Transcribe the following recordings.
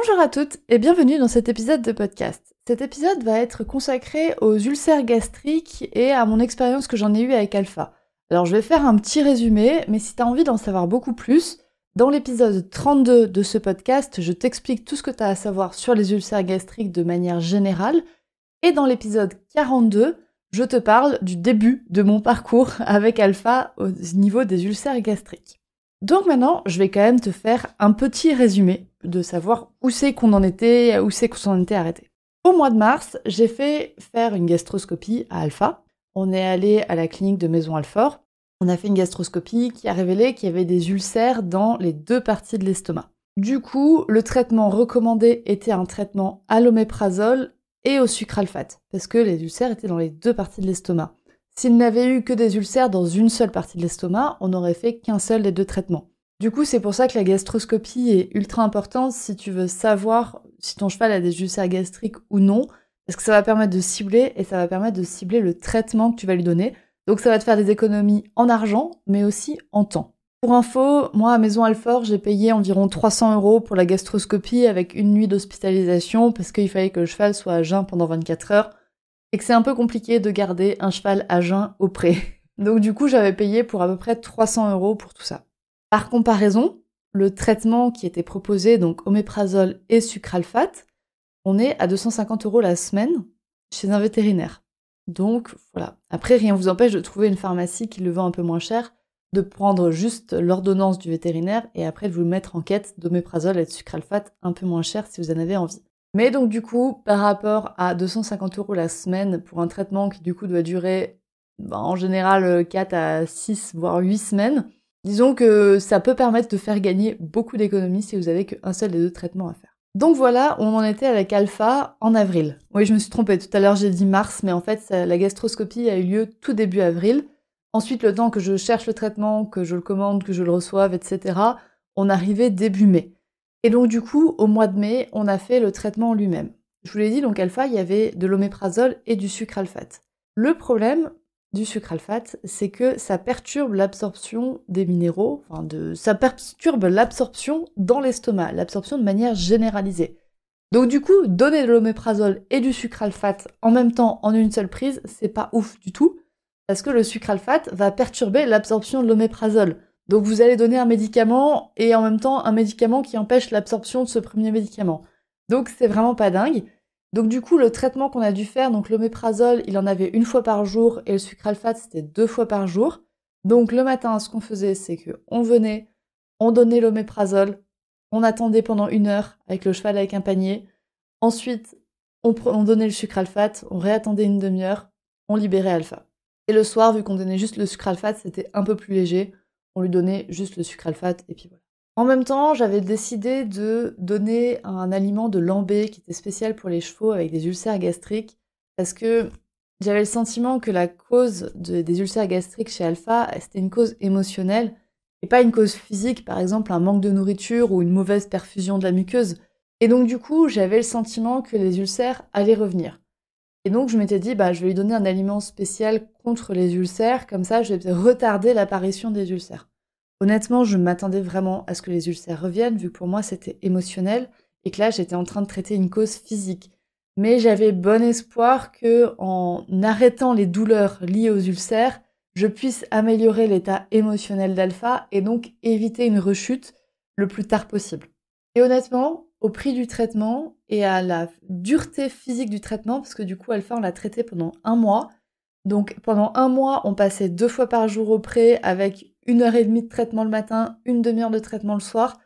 Bonjour à toutes et bienvenue dans cet épisode de podcast. Cet épisode va être consacré aux ulcères gastriques et à mon expérience que j'en ai eue avec Alpha. Alors je vais faire un petit résumé, mais si tu envie d'en savoir beaucoup plus, dans l'épisode 32 de ce podcast, je t'explique tout ce que tu as à savoir sur les ulcères gastriques de manière générale. Et dans l'épisode 42, je te parle du début de mon parcours avec Alpha au niveau des ulcères gastriques. Donc maintenant, je vais quand même te faire un petit résumé de savoir où c'est qu'on en était, où c'est qu'on s'en était arrêté. Au mois de mars, j'ai fait faire une gastroscopie à Alpha. On est allé à la clinique de Maison Alfort on a fait une gastroscopie qui a révélé qu'il y avait des ulcères dans les deux parties de l'estomac. Du coup, le traitement recommandé était un traitement à l'oméprazole et au sucralfate, parce que les ulcères étaient dans les deux parties de l'estomac. S'il n'avait eu que des ulcères dans une seule partie de l'estomac, on n'aurait fait qu'un seul des deux traitements. Du coup, c'est pour ça que la gastroscopie est ultra importante si tu veux savoir si ton cheval a des ulcères gastriques ou non, parce que ça va permettre de cibler et ça va permettre de cibler le traitement que tu vas lui donner. Donc ça va te faire des économies en argent, mais aussi en temps. Pour info, moi à Maison Alfort, j'ai payé environ 300 euros pour la gastroscopie avec une nuit d'hospitalisation parce qu'il fallait que le cheval soit à jeun pendant 24 heures et que c'est un peu compliqué de garder un cheval à jeun au pré. Donc du coup, j'avais payé pour à peu près 300 euros pour tout ça. Par comparaison, le traitement qui était proposé, donc oméprazole et sucralfate, on est à 250 euros la semaine chez un vétérinaire. Donc voilà. Après, rien ne vous empêche de trouver une pharmacie qui le vend un peu moins cher, de prendre juste l'ordonnance du vétérinaire et après de vous mettre en quête d'oméprazole et de sucralfate un peu moins cher si vous en avez envie. Mais donc du coup, par rapport à 250 euros la semaine pour un traitement qui du coup doit durer bah, en général 4 à 6 voire 8 semaines, disons que ça peut permettre de faire gagner beaucoup d'économies si vous avez qu'un seul des deux traitements à faire. Donc voilà, on en était avec Alpha en avril. Oui, je me suis trompée. Tout à l'heure, j'ai dit mars, mais en fait, la gastroscopie a eu lieu tout début avril. Ensuite, le temps que je cherche le traitement, que je le commande, que je le reçoive, etc., on arrivait début mai. Et donc, du coup, au mois de mai, on a fait le traitement lui-même. Je vous l'ai dit, donc Alpha, il y avait de l'oméprazole et du sucralfate. Le problème, du sucralfate, c'est que ça perturbe l'absorption des minéraux, enfin de, ça perturbe l'absorption dans l'estomac, l'absorption de manière généralisée. Donc du coup, donner de l'oméprazole et du sucralfate en même temps en une seule prise, c'est pas ouf du tout, parce que le sucralfate va perturber l'absorption de l'oméprazole. Donc vous allez donner un médicament et en même temps un médicament qui empêche l'absorption de ce premier médicament. Donc c'est vraiment pas dingue. Donc du coup, le traitement qu'on a dû faire, donc l'oméprazole, il en avait une fois par jour et le sucralfate, c'était deux fois par jour. Donc le matin, ce qu'on faisait, c'est que on venait, on donnait l'oméprazole, on attendait pendant une heure avec le cheval avec un panier. Ensuite, on, on donnait le sucralfate, on réattendait une demi-heure, on libérait alpha. Et le soir, vu qu'on donnait juste le sucralfate, c'était un peu plus léger. On lui donnait juste le sucralfate et puis voilà. En même temps, j'avais décidé de donner un aliment de lambé qui était spécial pour les chevaux avec des ulcères gastriques parce que j'avais le sentiment que la cause des ulcères gastriques chez Alpha, c'était une cause émotionnelle et pas une cause physique, par exemple un manque de nourriture ou une mauvaise perfusion de la muqueuse. Et donc du coup, j'avais le sentiment que les ulcères allaient revenir. Et donc je m'étais dit, bah, je vais lui donner un aliment spécial contre les ulcères, comme ça je vais retarder l'apparition des ulcères. Honnêtement, je m'attendais vraiment à ce que les ulcères reviennent, vu que pour moi c'était émotionnel et que là j'étais en train de traiter une cause physique. Mais j'avais bon espoir que, en arrêtant les douleurs liées aux ulcères, je puisse améliorer l'état émotionnel d'Alpha et donc éviter une rechute le plus tard possible. Et honnêtement, au prix du traitement et à la dureté physique du traitement, parce que du coup Alpha on l'a traité pendant un mois, donc pendant un mois on passait deux fois par jour au pré avec une heure et demie de traitement le matin, une demi-heure de traitement le soir.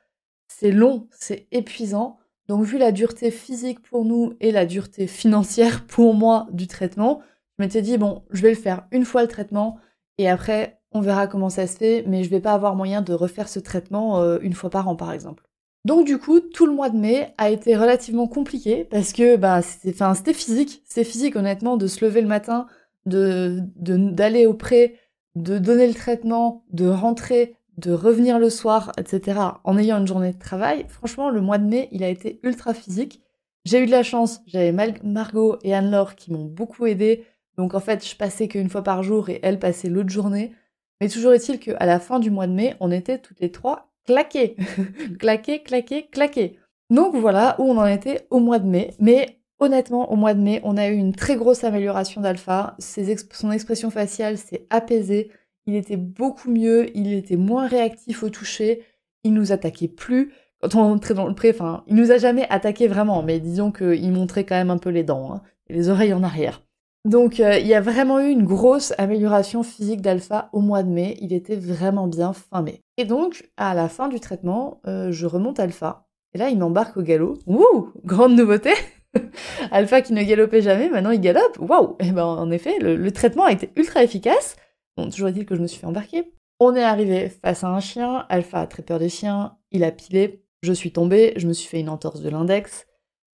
C'est long, c'est épuisant. Donc vu la dureté physique pour nous et la dureté financière pour moi du traitement, je m'étais dit bon, je vais le faire une fois le traitement et après on verra comment ça se fait, mais je vais pas avoir moyen de refaire ce traitement euh, une fois par an par exemple. Donc du coup, tout le mois de mai a été relativement compliqué parce que bah c'était physique, c'était physique honnêtement de se lever le matin, de d'aller au pré, de donner le traitement, de rentrer, de revenir le soir, etc. en ayant une journée de travail. Franchement, le mois de mai, il a été ultra physique. J'ai eu de la chance, j'avais Margot et Anne-Laure qui m'ont beaucoup aidé. Donc en fait, je passais qu'une fois par jour et elle passait l'autre journée. Mais toujours est-il qu'à la fin du mois de mai, on était toutes les trois claquées. claquées, claquées, claquées. Donc voilà où on en était au mois de mai. Mais honnêtement, au mois de mai, on a eu une très grosse amélioration d'Alpha. Son expression faciale s'est apaisée. Il était beaucoup mieux, il était moins réactif au toucher, il nous attaquait plus quand on entrait dans le pré, enfin, il nous a jamais attaqué vraiment, mais disons qu'il montrait quand même un peu les dents hein, et les oreilles en arrière. Donc euh, il y a vraiment eu une grosse amélioration physique d'Alpha au mois de mai, il était vraiment bien fin mai. Et donc à la fin du traitement, euh, je remonte Alpha, et là il m'embarque au galop. Wouh Grande nouveauté Alpha qui ne galopait jamais, maintenant il galope. Waouh Et eh ben en effet, le, traitement a été ultra efficace. Bon, toujours est-il que je me suis fait embarquer. On est arrivé face à un chien, Alpha a très peur des chiens, il a pilé, je suis tombée, je me suis fait une entorse de l'index.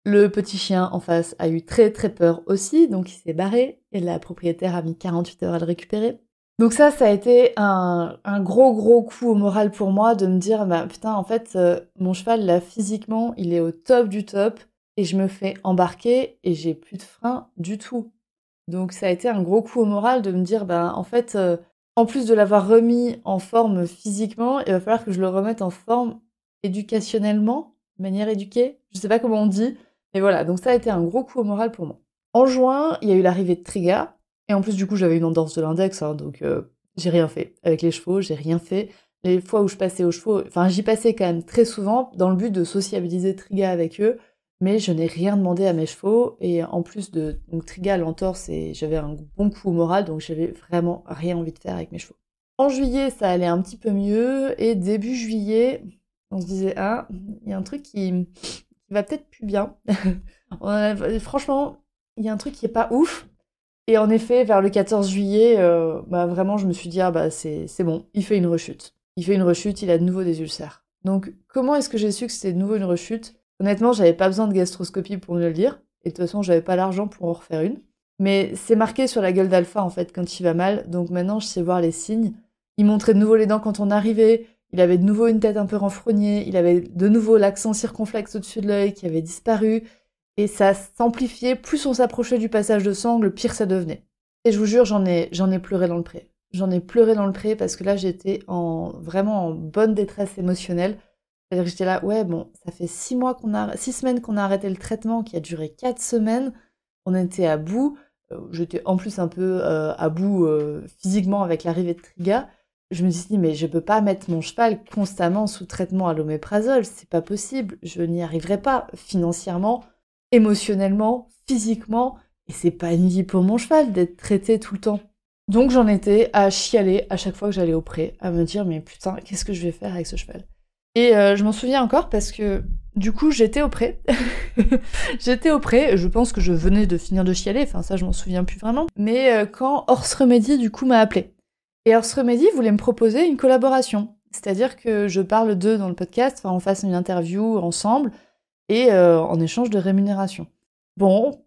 Le petit chien en face a eu très très peur aussi, donc il s'est barré et la propriétaire a mis 48 heures à le récupérer. Donc ça, ça a été un, gros gros coup au moral pour moi de me dire, bah putain, en fait, euh, mon cheval là physiquement, il est au top du top et je me fais embarquer et j'ai plus de frein du tout. Donc ça a été un gros coup au moral de me dire, bah en fait, euh, en plus de l'avoir remis en forme physiquement, il va falloir que je le remette en forme éducationnellement, de manière éduquée, je sais pas comment on dit, mais voilà, donc ça a été un gros coup au moral pour moi. En juin, il y a eu l'arrivée de Triga, et en plus du coup j'avais une endorse de l'index, hein, donc euh, j'ai rien fait. Avec les chevaux, j'ai rien fait. Les fois où je passais aux chevaux, enfin j'y passais quand même très souvent dans le but de sociabiliser Triga avec eux, mais je n'ai rien demandé à mes chevaux, et en plus de Triga, l'entorse, et j'avais un bon coup au moral, donc j'avais vraiment rien envie de faire avec mes chevaux. En juillet, ça allait un petit peu mieux, et début juillet, on se disait, ah, il y a un truc qui, va peut-être plus bien. franchement, il y a un truc qui est pas ouf. Et en effet, vers le 14 juillet, euh, bah, vraiment, je me suis dit, ah bah c'est bon, il fait une rechute. Il fait une rechute, il a de nouveau des ulcères. Donc, comment est-ce que j'ai su que c'était de nouveau une rechute? Honnêtement, j'avais pas besoin de gastroscopie pour me le dire. Et de toute façon, j'avais pas l'argent pour en refaire une. Mais c'est marqué sur la gueule d'Alpha, en fait, quand il va mal. Donc maintenant, je sais voir les signes. Il montrait de nouveau les dents quand on arrivait. Il avait de nouveau une tête un peu renfrognée, il avait de nouveau l'accent circonflexe au-dessus de l'œil qui avait disparu, et ça s'amplifiait, plus on s'approchait du passage de sangle, pire ça devenait. Et je vous jure, j'en ai, j'en ai pleuré dans le pré. J'en ai pleuré dans le pré parce que là, j'étais en, vraiment en bonne détresse émotionnelle. C'est-à-dire que j'étais là, ouais, bon, ça fait six mois a, six semaines qu'on a arrêté le traitement qui a duré quatre semaines. On était à bout. Euh, j'étais en plus un peu euh, à bout euh, physiquement avec l'arrivée de Triga je me suis dit, mais je peux pas mettre mon cheval constamment sous traitement à l'oméprazole, c'est pas possible, je n'y arriverai pas financièrement, émotionnellement, physiquement, et c'est pas une vie pour mon cheval d'être traité tout le temps. Donc j'en étais à chialer à chaque fois que j'allais au pré, à me dire, mais putain, qu'est-ce que je vais faire avec ce cheval? Et euh, je m'en souviens encore parce que du coup j'étais au pré, j'étais au pré, je pense que je venais de finir de chialer, enfin ça je m'en souviens plus vraiment, mais euh, quand Horse Remedy du coup m'a appelé. Et Earth Remedy voulait me proposer une collaboration. C'est-à-dire que je parle d'eux dans le podcast, enfin on fasse une interview ensemble et euh, en échange de rémunération. Bon,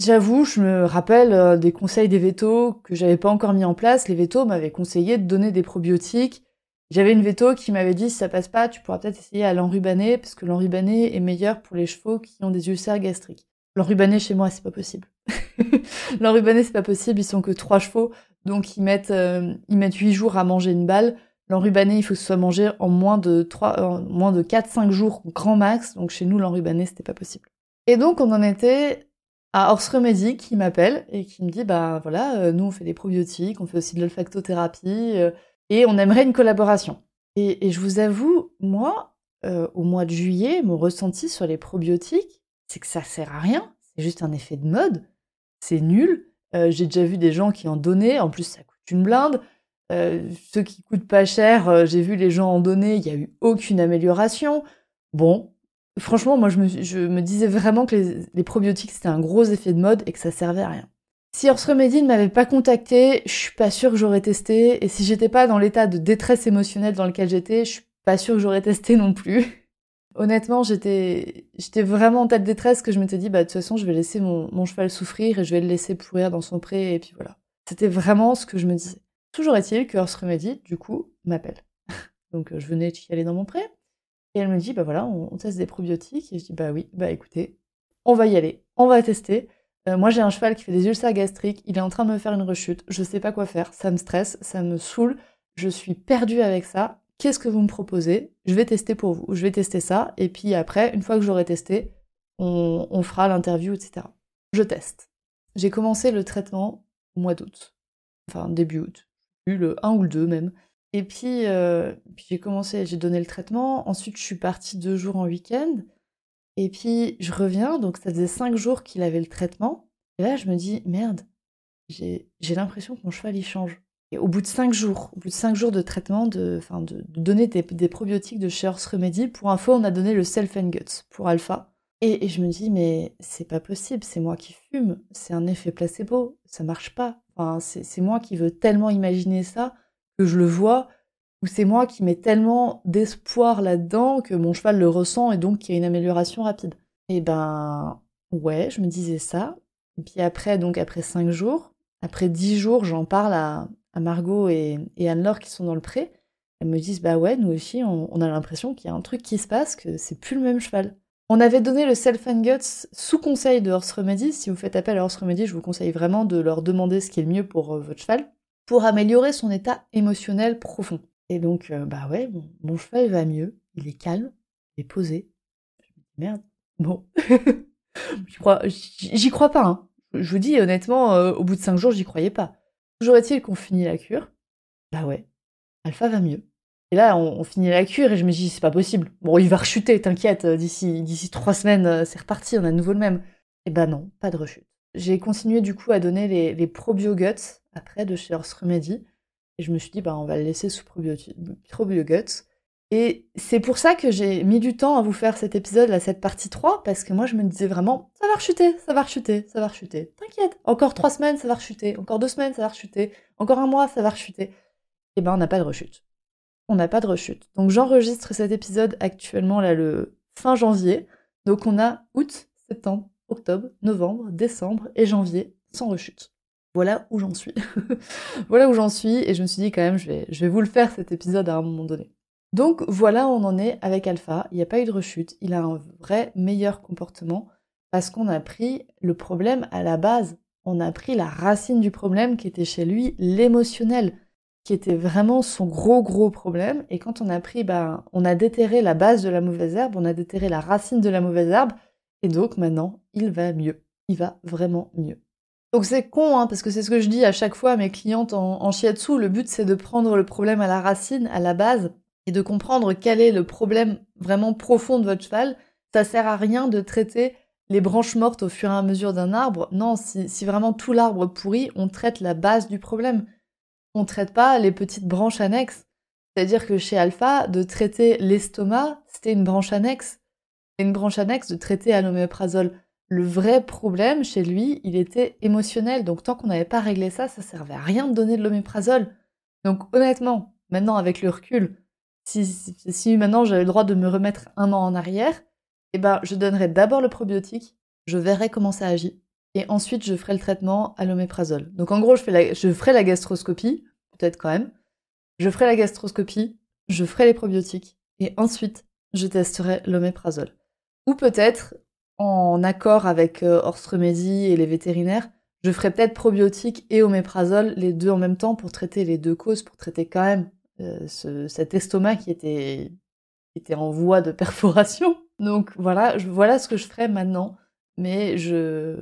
j'avoue, je me rappelle euh, des conseils des vétos que j'avais pas encore mis en place. Les vétos m'avaient conseillé de donner des probiotiques. J'avais une veto qui m'avait dit si ça passe pas, tu pourras peut-être essayer à l'enrubané parce que l'enrubané est meilleur pour les chevaux qui ont des ulcères gastriques. L'enrubané chez moi, c'est pas possible. l'enrubané, c'est pas possible, ils sont que trois chevaux. Donc ils mettent, euh, ils mettent 8 jours à manger une balle. L'enrubané, il faut que ce soit mangé en moins de 3, en moins de 4-5 jours grand max. Donc chez nous, l'enrubané, c'était pas possible. Et donc on en était à Horse Remedy qui m'appelle et qui me dit bah voilà, euh, nous on fait des probiotiques, on fait aussi de l'olfactothérapie euh, et on aimerait une collaboration. Et, je vous avoue, moi, au mois de juillet, mon ressenti sur les probiotiques, c'est que ça sert à rien, c'est juste un effet de mode, c'est nul, euh, j'ai déjà vu des gens qui en donnaient, en plus ça coûte une blinde. Euh, ceux qui coûtent pas cher, euh, j'ai vu les gens en donner, il n'y a eu aucune amélioration. Bon, franchement, moi je me, disais vraiment que les, probiotiques c'était un gros effet de mode et que ça servait à rien. Si Horse Remedy ne m'avait pas contacté, je suis pas sûre que j'aurais testé. Et si j'étais pas dans l'état de détresse émotionnelle dans lequel j'étais, je suis pas sûre que j'aurais testé non plus. Honnêtement, j'étais, j'étais vraiment en tête détresse que je m'étais dit, bah, de toute façon, je vais laisser mon, cheval souffrir et je vais le laisser pourrir dans son pré, et puis voilà. C'était vraiment ce que je me disais. Toujours est-il que Horse Remedy, du coup, m'appelle. Donc, je venais y aller dans mon pré, et elle me dit, bah voilà, on, teste des probiotiques, et je dis, bah oui, bah écoutez, on va y aller, on va tester. Euh, moi, j'ai un cheval qui fait des ulcères gastriques, il est en train de me faire une rechute, je sais pas quoi faire, ça me stresse, ça me saoule, je suis perdue avec ça, qu'est-ce que vous me proposez? Je vais tester pour vous, je vais tester ça, et puis après, une fois que j'aurai testé, on, fera l'interview, etc. Je teste. J'ai commencé le traitement au mois d'août, enfin début août, le 1 ou le 2 même. Et puis, euh, puis j'ai commencé, j'ai donné le traitement, ensuite je suis partie deux jours en week-end, et puis je reviens, donc ça faisait cinq jours qu'il avait le traitement, et là je me dis, merde, j'ai l'impression que mon cheval il change. Et au bout de cinq jours, au bout de cinq jours de traitement, de, enfin de, donner des, probiotiques de chez Horse Remedy, pour info, on a donné le Self and Guts pour Alpha. Et, je me dis, mais c'est pas possible, c'est moi qui fume, c'est un effet placebo, ça marche pas. Enfin, c'est moi qui veux tellement imaginer ça que je le vois, ou c'est moi qui mets tellement d'espoir là-dedans que mon cheval le ressent et donc qu'il y a une amélioration rapide. Et ben, ouais, je me disais ça. Et puis après, donc après cinq jours, après dix jours, j'en parle à, à Margot et, Anne-Laure qui sont dans le pré, elles me disent bah ouais, nous aussi, on, a l'impression qu'il y a un truc qui se passe, que c'est plus le même cheval. On avait donné le Self and Guts sous conseil de Horse Remedy. Si vous faites appel à Horse Remedy, je vous conseille vraiment de leur demander ce qui est le mieux pour euh, votre cheval, pour améliorer son état émotionnel profond. Et donc, euh, bah ouais, mon, cheval va mieux, il est calme, il est posé. Merde, bon. j'y crois, pas, hein. Je vous dis honnêtement, euh, au bout de cinq jours, j'y croyais pas. Toujours est-il qu'on finit la cure. Bah ouais, Alpha va mieux. Et là, on, finit la cure et je me dis, c'est pas possible. Bon, il va rechuter, t'inquiète, euh, d'ici, d'ici trois semaines, euh, c'est reparti, on a de nouveau le même. Et bah non, pas de rechute. J'ai continué du coup à donner les, les probioguts après de chez Horse Remedy. Et je me suis dit, bah on va le laisser sous probioguts. Et c'est pour ça que j'ai mis du temps à vous faire cet épisode, là, cette partie 3, parce que moi je me disais vraiment, ça va rechuter, ça va rechuter, ça va rechuter. T'inquiète, encore trois semaines, ça va rechuter, encore deux semaines, ça va rechuter, encore un mois, ça va rechuter. Et eh ben on n'a pas de rechute. On n'a pas de rechute. Donc j'enregistre cet épisode actuellement là le fin janvier. Donc on a août, septembre, octobre, novembre, décembre et janvier sans rechute. Voilà où j'en suis. voilà où j'en suis et je me suis dit quand même je vais, je vais vous le faire cet épisode à un moment donné. Donc voilà on en est avec Alpha. Il n'y a pas eu de rechute. Il a un vrai meilleur comportement parce qu'on a pris le problème à la base. On a pris la racine du problème qui était chez lui l'émotionnel, qui était vraiment son gros gros problème. Et quand on a pris, ben, on a déterré la base de la mauvaise herbe, on a déterré la racine de la mauvaise herbe. Et donc maintenant, il va mieux. Il va vraiment mieux. Donc c'est con, hein, parce que c'est ce que je dis à chaque fois à mes clientes en, en shiatsu. Le but, c'est de prendre le problème à la racine, à la base, et de comprendre quel est le problème vraiment profond de votre cheval, ça sert à rien de traiter les branches mortes au fur et à mesure d'un arbre. Non, si, vraiment tout l'arbre pourrit, on traite la base du problème. On traite pas les petites branches annexes. C'est-à-dire que chez Alpha, de traiter l'estomac, c'était une branche annexe. Et une branche annexe de traiter à l'oméprazole. Le vrai problème chez lui, il était émotionnel. Donc tant qu'on n'avait pas réglé ça, ça servait à rien de donner de l'oméprazole. Donc honnêtement, maintenant avec le recul, si, maintenant j'avais le droit de me remettre un an en arrière, eh ben, je donnerais d'abord le probiotique, je verrai comment ça agit, et ensuite je ferai le traitement à l'oméprazole. Donc en gros, je, je ferai la gastroscopie, peut-être quand même, je ferai la gastroscopie, je ferai les probiotiques, et ensuite je testerai l'oméprazole. Ou peut-être, en accord avec euh, et les vétérinaires, je ferai peut-être probiotique et oméprazole les deux en même temps pour traiter les deux causes, pour traiter quand même euh, cet estomac qui était, était en voie de perforation. Donc voilà, voilà ce que je ferai maintenant, mais je,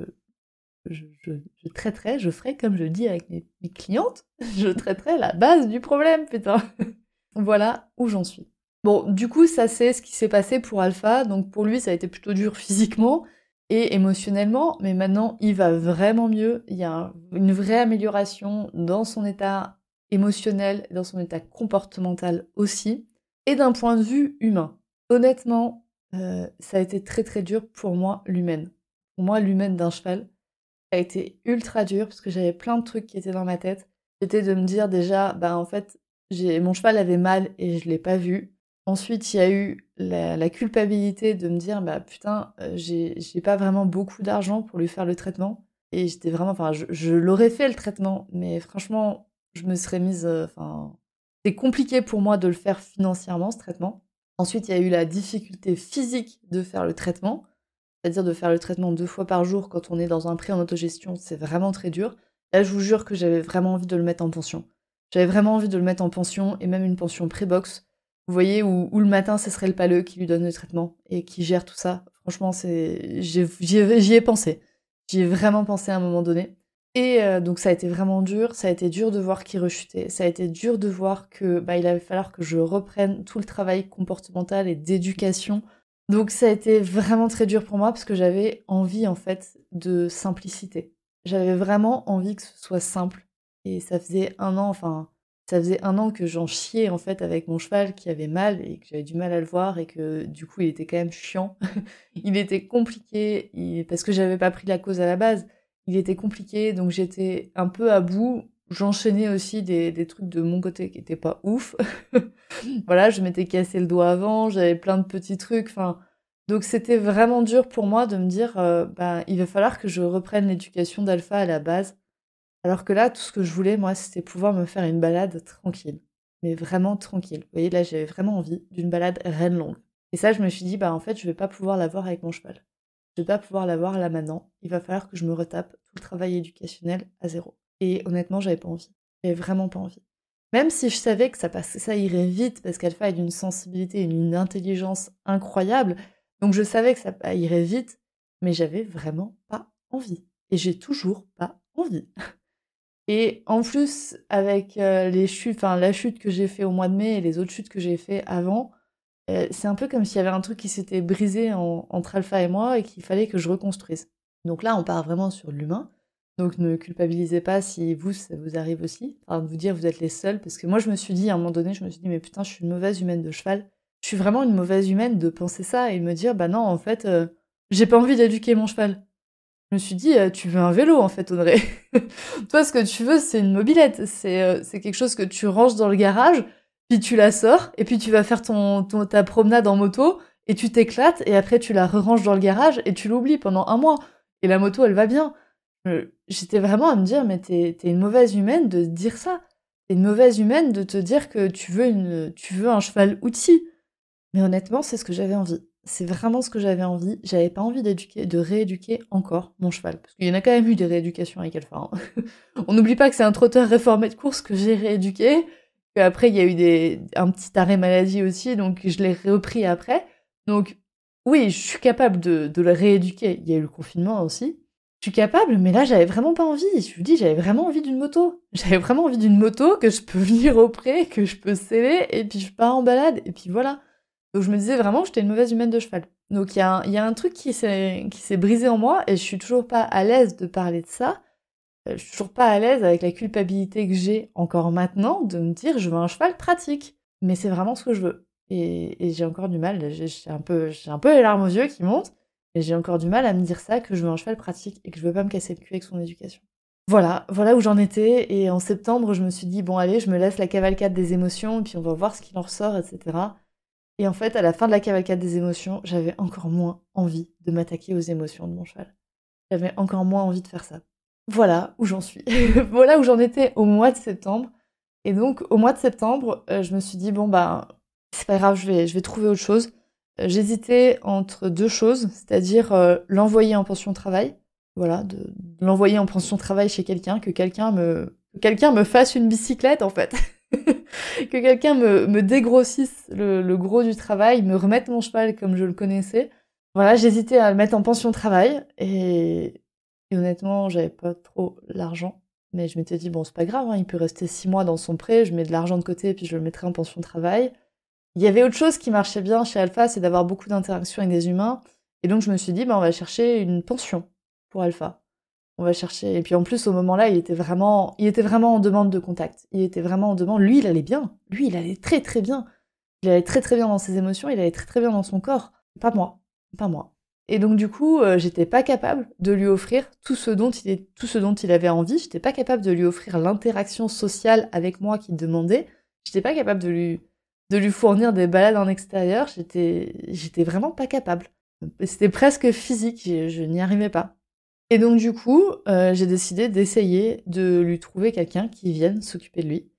je, je, traiterai, je ferai comme je dis avec mes, mes clientes, je traiterai la base du problème, putain. voilà où j'en suis. Bon, du coup, ça c'est ce qui s'est passé pour Alpha, donc pour lui ça a été plutôt dur physiquement et émotionnellement, mais maintenant il va vraiment mieux, il y a une vraie amélioration dans son état émotionnel, dans son état comportemental aussi, et d'un point de vue humain. Honnêtement, euh, ça a été très très dur pour moi, l'humaine. Pour moi, l'humaine d'un cheval, ça a été ultra dur parce que j'avais plein de trucs qui étaient dans ma tête. C'était de me dire déjà, bah en fait, mon cheval avait mal et je l'ai pas vu. Ensuite, il y a eu la, culpabilité de me dire bah putain, euh, j'ai pas vraiment beaucoup d'argent pour lui faire le traitement. Et j'étais vraiment, enfin, je, l'aurais fait le traitement, mais franchement, je me serais mise, euh, enfin, c'est compliqué pour moi de le faire financièrement ce traitement. Ensuite, il y a eu la difficulté physique de faire le traitement, c'est-à-dire de faire le traitement deux fois par jour quand on est dans un prix en autogestion, c'est vraiment très dur. Là, je vous jure que j'avais vraiment envie de le mettre en pension. J'avais vraiment envie de le mettre en pension et même une pension pré-box. Vous voyez, où, le matin, ce serait le paleux qui lui donne le traitement et qui gère tout ça. Franchement, c'est, j'y ai pensé. J'y ai vraiment pensé à un moment donné. Et euh, donc ça a été vraiment dur, ça a été dur de voir qu'il rechutait, ça a été dur de voir que bah, il allait falloir que je reprenne tout le travail comportemental et d'éducation. Donc ça a été vraiment très dur pour moi parce que j'avais envie en fait de simplicité. J'avais vraiment envie que ce soit simple. Et ça faisait un an, enfin, ça faisait un an que j'en chiais en fait avec mon cheval qui avait mal et que j'avais du mal à le voir et que du coup il était quand même chiant. il était compliqué parce que j'avais pas pris la cause à la base. Il était compliqué donc j'étais un peu à bout. J'enchaînais aussi des, des, trucs de mon côté qui étaient pas ouf. voilà, je m'étais cassé le doigt avant, j'avais plein de petits trucs. Enfin, donc c'était vraiment dur pour moi de me dire, euh, bah, il va falloir que je reprenne l'éducation d'Alpha à la base. Alors que là, tout ce que je voulais, moi, c'était pouvoir me faire une balade tranquille. Mais vraiment tranquille. Vous voyez, là, j'avais vraiment envie d'une balade reine longue. Et ça, je me suis dit, bah en fait, je vais pas pouvoir l'avoir avec mon cheval. Vais pas pouvoir l'avoir là maintenant. Il va falloir que je me retape tout le travail éducationnel à zéro. Et honnêtement, j'avais pas envie. J'avais vraiment pas envie. Même si je savais que ça, passait, ça irait vite parce qu'Alpha a d'une sensibilité et une intelligence incroyable, donc je savais que ça irait vite, mais j'avais vraiment pas envie. Et j'ai toujours pas envie. Et en plus, avec euh, les chutes, enfin la chute que j'ai fait au mois de mai et les autres chutes que j'ai fait avant, euh, c'est un peu comme s'il y avait un truc qui s'était brisé entre Alpha et moi et qu'il fallait que je reconstruise. Donc là, on part vraiment sur l'humain. Donc ne culpabilisez pas si vous, ça vous arrive aussi. Enfin, de vous dire vous êtes les seuls. Parce que moi, je me suis dit, à un moment donné, je me suis dit, mais putain, je suis une mauvaise humaine de cheval je suis vraiment une mauvaise humaine de penser ça et me dire bah non en fait euh, j'ai pas envie d'éduquer mon cheval. Je me suis dit euh, tu veux un vélo en fait Audrey. Toi ce que tu veux c'est une mobilette, c'est quelque chose que tu ranges dans le garage, puis tu la sors et puis tu vas faire ton, ta promenade en moto et tu t'éclates et après tu la ranges dans le garage et tu l'oublies pendant un mois et la moto elle va bien. J'étais vraiment à me dire mais t'es es une mauvaise humaine de dire ça. T'es une mauvaise humaine de te dire que tu veux une tu veux un cheval outil. Mais honnêtement, c'est ce que j'avais envie. C'est vraiment ce que j'avais envie. J'avais pas envie d'éduquer, de rééduquer encore mon cheval. Parce qu'il y en a quand même eu des rééducations avec Alpha. Hein. On n'oublie pas que c'est un trotteur réformé de course que j'ai rééduqué. Après, il y a eu des, un petit arrêt maladie aussi, donc je l'ai repris après. Donc, oui, je suis capable de, de le rééduquer. Il y a eu le confinement aussi. Je suis capable, mais là, j'avais vraiment pas envie. Je vous dis, j'avais vraiment envie d'une moto. J'avais vraiment envie d'une moto que je peux venir au pré, que je peux sceller, et puis je pars en balade, et puis voilà. Donc je me disais vraiment que j'étais une mauvaise humaine de cheval. Donc il y, a un, truc qui s'est brisé en moi et je suis toujours pas à l'aise de parler de ça. Euh, je suis toujours pas à l'aise avec la culpabilité que j'ai encore maintenant de me dire je veux un cheval pratique. Mais c'est vraiment ce que je veux. Et, j'ai encore du mal, j'ai un, peu, un peu les larmes aux yeux qui montent, et j'ai encore du mal à me dire ça, que je veux un cheval pratique et que je veux pas me casser le cul avec son éducation. Voilà, voilà où j'en étais. Et en septembre, je me suis dit, bon allez, je me laisse la cavalcade des émotions, puis on va voir ce qu'il en ressort, etc. Et en fait, à la fin de la cavalcade des émotions, j'avais encore moins envie de m'attaquer aux émotions de mon cheval. J'avais encore moins envie de faire ça. Voilà où j'en suis. voilà où j'en étais au mois de septembre. Et donc, au mois de septembre, euh, je me suis dit, bon, bah, c'est pas grave, je vais, je vais trouver autre chose. Euh, j'hésitais entre deux choses, c'est-à-dire euh, l'envoyer en pension travail. Voilà, de, de l'envoyer en pension travail chez quelqu'un, que quelqu'un me, me fasse une bicyclette, en fait. que quelqu'un me, me, dégrossisse le, gros du travail, me remette mon cheval comme je le connaissais. Voilà, j'hésitais à le mettre en pension travail et, honnêtement, j'avais pas trop l'argent. Mais je m'étais dit, bon, c'est pas grave, hein, il peut rester six mois dans son prêt, je mets de l'argent de côté et puis je le mettrai en pension travail. Il y avait autre chose qui marchait bien chez Alpha, c'est d'avoir beaucoup d'interactions avec des humains. Et donc je me suis dit, bah, on va chercher une pension pour Alpha on va chercher. Et puis en plus, au moment-là, il était vraiment, il était vraiment en demande de contact. Il était vraiment en demande. Lui, il allait bien. Lui, il allait très très bien. Il allait très très bien dans ses émotions. Il allait très très bien dans son corps. Pas moi. Pas moi. Et donc du coup, euh, j'étais pas capable de lui offrir tout ce dont il tout ce dont il avait envie. J'étais pas capable de lui offrir l'interaction sociale avec moi qu'il demandait. J'étais pas capable de lui, de lui fournir des balades en extérieur, j'étais, j'étais vraiment pas capable. C'était presque physique, je, n'y arrivais pas. Et donc du coup, euh, j'ai décidé d'essayer de lui trouver quelqu'un qui vienne s'occuper de lui.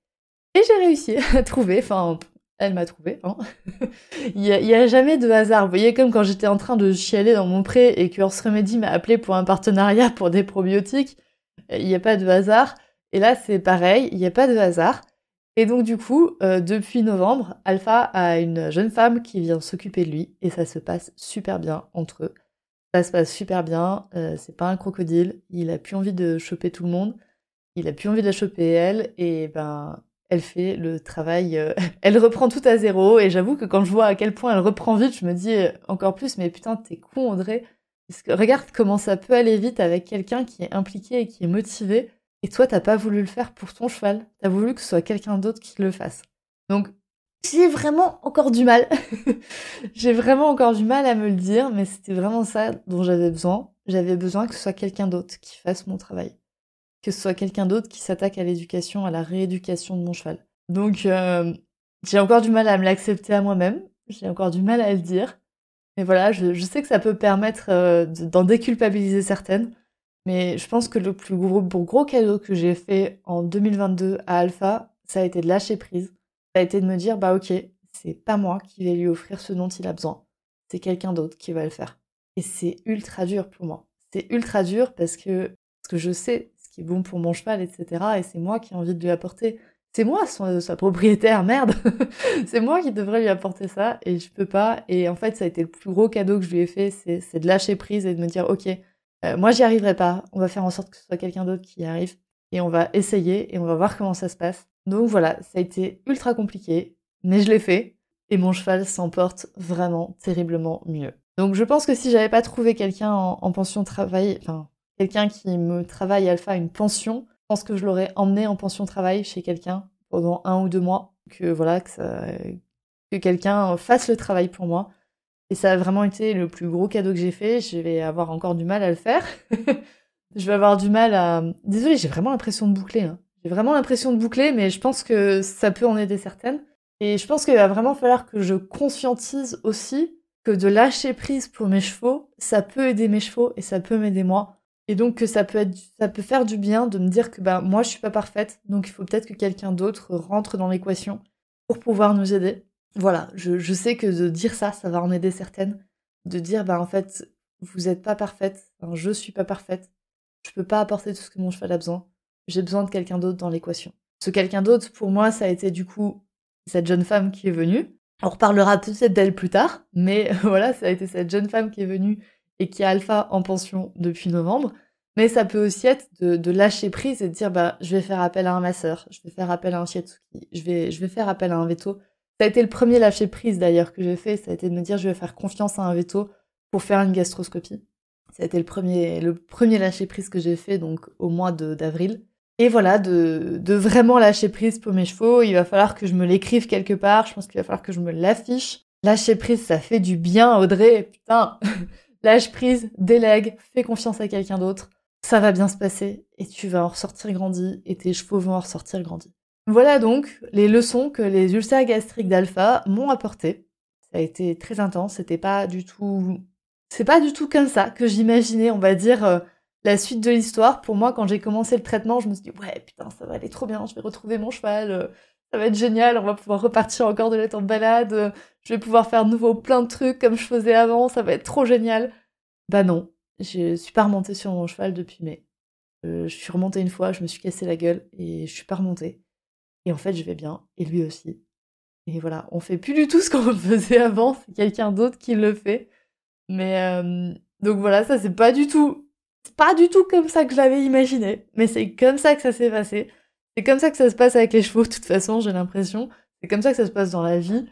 Et j'ai réussi à trouver, enfin, elle m'a trouvé. Hein. il, y a, jamais de hasard. Vous voyez, comme quand j'étais en train de chialer dans mon pré et que Horse Remedy m'a appelé pour un partenariat pour des probiotiques, il n'y a pas de hasard. Et là, c'est pareil, il n'y a pas de hasard. Et donc du coup, euh, depuis novembre, Alpha a une jeune femme qui vient s'occuper de lui et ça se passe super bien entre eux. Ça se passe super bien, euh, c'est pas un crocodile, il a plus envie de choper tout le monde, il a plus envie de la choper elle et ben elle fait le travail, euh, elle reprend tout à zéro et j'avoue que quand je vois à quel point elle reprend vite, je me dis encore plus mais putain t'es con Audrey, parce que regarde comment ça peut aller vite avec quelqu'un qui est impliqué et qui est motivé et toi, t'as pas voulu le faire pour ton cheval. T'as voulu que ce soit quelqu'un d'autre qui le fasse. Donc, j'ai vraiment encore du mal. j'ai vraiment encore du mal à me le dire, mais c'était vraiment ça dont j'avais besoin. J'avais besoin que ce soit quelqu'un d'autre qui fasse mon travail. Que ce soit quelqu'un d'autre qui s'attaque à l'éducation, à la rééducation de mon cheval. Donc, euh, j'ai encore du mal à me l'accepter à moi-même. J'ai encore du mal à le dire. Mais voilà, je, sais que ça peut permettre euh, d'en déculpabiliser certaines. Mais je pense que le plus gros, gros cadeau que j'ai fait en 2022 à Alpha, ça a été de lâcher prise. Ça a été de me dire, bah ok, c'est pas moi qui vais lui offrir ce dont il a besoin. C'est quelqu'un d'autre qui va le faire. Et c'est ultra dur pour moi. C'est ultra dur parce que, parce que je sais ce qui est bon pour mon cheval, etc. Et c'est moi qui ai envie de lui apporter. C'est moi sa propriétaire, merde C'est moi qui devrais lui apporter ça et je peux pas. Et en fait, ça a été le plus gros cadeau que je lui ai fait, c'est de lâcher prise et de me dire, ok, euh, moi, j'y arriverai pas. On va faire en sorte que ce soit quelqu'un d'autre qui y arrive. Et on va essayer et on va voir comment ça se passe. Donc voilà, ça a été ultra compliqué, mais je l'ai fait. Et mon cheval s'en porte vraiment terriblement mieux. Donc je pense que si j'avais pas trouvé quelqu'un en, pension travail, enfin, quelqu'un qui me travaille alpha une pension, je pense que je l'aurais emmené en pension travail chez quelqu'un pendant un ou deux mois. Que voilà, que, que quelqu'un fasse le travail pour moi. Et ça a vraiment été le plus gros cadeau que j'ai fait. Je vais avoir encore du mal à le faire. je vais avoir du mal à... Désolée, j'ai vraiment l'impression de boucler. Hein. J'ai vraiment l'impression de boucler, mais je pense que ça peut en aider certaines. Et je pense qu'il va vraiment falloir que je conscientise aussi que de lâcher prise pour mes chevaux, ça peut aider mes chevaux et ça peut m'aider moi. Et donc que ça peut être, ça peut faire du bien de me dire que bah moi je suis pas parfaite, donc il faut peut-être que quelqu'un d'autre rentre dans l'équation pour pouvoir nous aider voilà, je, sais que de dire ça, ça va en aider certaines. De dire, bah en fait, vous n'êtes pas parfaite, je suis pas parfaite, je peux pas apporter tout ce que mon cheval a besoin, j'ai besoin de quelqu'un d'autre dans l'équation. Ce quelqu'un d'autre, pour moi, ça a été du coup cette jeune femme qui est venue. On reparlera peut-être d'elle plus tard, mais voilà, ça a été cette jeune femme qui est venue et qui est alpha en pension depuis novembre. Mais ça peut aussi être de, lâcher prise et de dire bah je vais faire appel à un masseur, je vais faire appel à un shiatsuki, je vais, je vais faire appel à un veto ça a été le premier lâcher prise d'ailleurs que j'ai fait, ça a été de me dire je vais faire confiance à un veto pour faire une gastroscopie. Ça a été le premier, le premier lâcher prise que j'ai fait donc au mois d'avril. Et voilà, de, de vraiment lâcher prise pour mes chevaux, il va falloir que je me l'écrive quelque part, je pense qu'il va falloir que je me l'affiche. Lâcher prise, ça fait du bien, Audrey, putain. Lâche prise, délègue, fais confiance à quelqu'un d'autre. Ça va bien se passer et tu vas en ressortir grandi et tes chevaux vont en ressortir grandi. Voilà donc les leçons que les ulcères gastriques d'alpha m'ont apportées. Ça a été très intense, c'était pas du tout c'est pas du tout comme ça que j'imaginais, on va dire euh, la suite de l'histoire. Pour moi, quand j'ai commencé le traitement, je me suis dit ouais, putain, ça va aller trop bien, je vais retrouver mon cheval, euh, ça va être génial, on va pouvoir repartir encore de l'être en balade, euh, je vais pouvoir faire de nouveau plein de trucs comme je faisais avant, ça va être trop génial. Bah non, je suis pas remontée sur mon cheval depuis mai. je suis remontée une fois, je me suis cassé la gueule et je suis pas remontée. Et en fait, je vais bien, et lui aussi. Et voilà, on fait plus du tout ce qu'on faisait avant, c'est quelqu'un d'autre qui le fait. Mais donc voilà, ça c'est pas du tout, pas du tout comme ça que je l'avais imaginé, mais c'est comme ça que ça s'est passé. C'est comme ça que ça se passe avec les chevaux, de toute façon, j'ai l'impression. C'est comme ça que ça se passe dans la vie.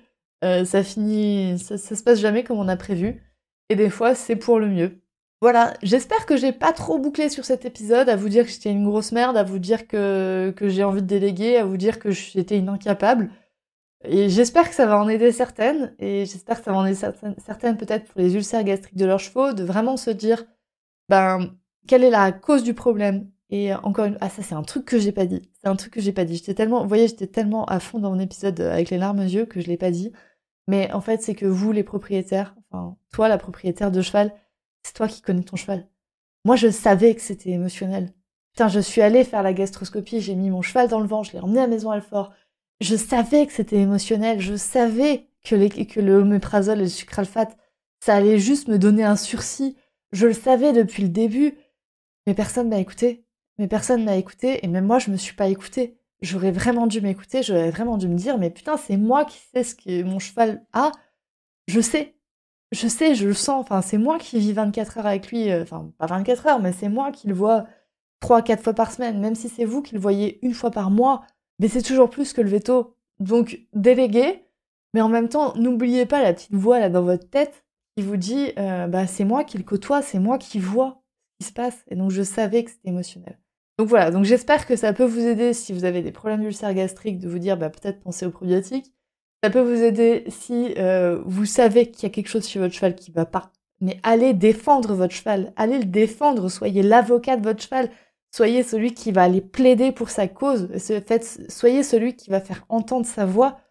Euh, ça finit, ça, se passe jamais comme on a prévu. Et des fois, c'est pour le mieux. Voilà, j'espère que j'ai pas trop bouclé sur cet épisode, à vous dire que j'étais une grosse merde, à vous dire que, que j'ai envie de déléguer, à vous dire que j'étais une incapable. Et j'espère que ça va en aider certaines, et j'espère que ça va en aider certaines, certaines peut-être pour les ulcères gastriques de leurs chevaux, de vraiment se dire, ben, quelle est la cause du problème? Et encore une ah ça c'est un truc que j'ai pas dit. C'est un truc que j'ai pas dit. J'étais tellement, vous voyez, j'étais tellement à fond dans mon épisode avec les larmes aux yeux que je l'ai pas dit. Mais en fait, c'est que vous, les propriétaires, enfin toi, la propriétaire de cheval, c'est toi qui connais ton cheval. Moi, je savais que c'était émotionnel. Putain, je suis allée faire la gastroscopie, j'ai mis mon cheval dans le vent, je l'ai emmené à Maison Alfort. Je savais que c'était émotionnel, je savais que, les, que le oméprazole et le sucralfate, ça allait juste me donner un sursis. Je le savais depuis le début, mais personne m'a écouté. Mais personne m'a écouté, et même moi, je me suis pas écoutée. J'aurais vraiment dû m'écouter, j'aurais vraiment dû me dire, mais putain, c'est moi qui sais ce que mon cheval a. Je sais. Je sais, je le sens. Enfin, c'est moi qui vis 24 heures avec lui. Euh, enfin, pas 24 heures, mais c'est moi qui le vois 3 quatre fois par semaine. Même si c'est vous qui le voyez une fois par mois, mais c'est toujours plus que le veto. Donc, déléguez, mais en même temps, n'oubliez pas la petite voix là dans votre tête qui vous dit, euh, bah, c'est moi qui le côtoie, c'est moi qui vois ce qui se passe. Et donc, je savais que c'était émotionnel. Donc voilà, donc j'espère que ça peut vous aider si vous avez des problèmes d'ulcère gastrique de vous dire bah, peut-être penser aux probiotiques. Ça peut vous aider si euh, vous savez qu'il y a quelque chose chez votre cheval qui va pas. Mais allez défendre votre cheval, allez le défendre, soyez l'avocat de votre cheval, soyez celui qui va aller plaider pour sa cause, soyez celui qui va faire entendre sa voix.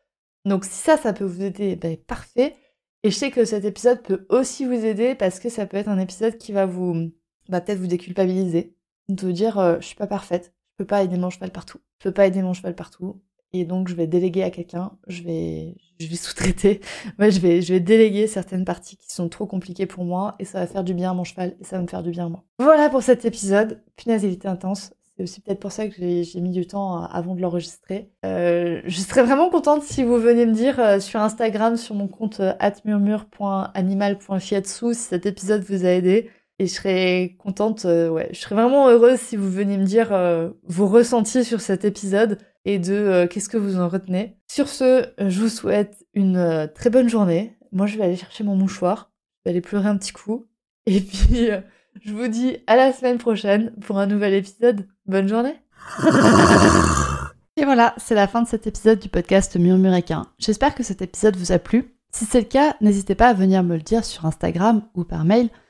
Donc si ça, ça peut vous aider, ben, parfait. Et je sais que cet épisode peut aussi vous aider parce que ça peut être un épisode qui va vous, bah, peut-être vous déculpabiliser de dire euh, je suis pas parfaite, je peux pas aider mon cheval partout, je peux pas aider mon cheval partout, et donc je vais déléguer à quelqu'un, je vais, je vais sous-traiter, ouais, je vais, je vais déléguer certaines parties qui sont trop compliquées pour moi, et ça va faire du bien à mon cheval, et ça va me faire du bien à moi. Voilà pour cet épisode, punaise il était intense, c'est aussi peut-être pour ça que j'ai mis du temps avant de l'enregistrer. Euh, je serais vraiment contente si vous venez me dire euh, sur Instagram, sur mon compte atmurmure.animal.fiatsu si cet épisode vous a aidé. Et je serais contente, euh, ouais, je serais vraiment heureuse si vous veniez me dire euh, vos ressentis sur cet épisode et de euh, qu'est-ce que vous en retenez. Sur ce, je vous souhaite une très bonne journée. Moi, je vais aller chercher mon mouchoir, je vais aller pleurer un petit coup. Et puis, je vous dis à la semaine prochaine pour un nouvel épisode. Bonne journée Et voilà, c'est la fin de cet épisode du podcast Murmuréquin. J'espère que cet épisode vous a plu. Si c'est le cas, n'hésitez pas à venir me le dire sur Instagram ou par mail.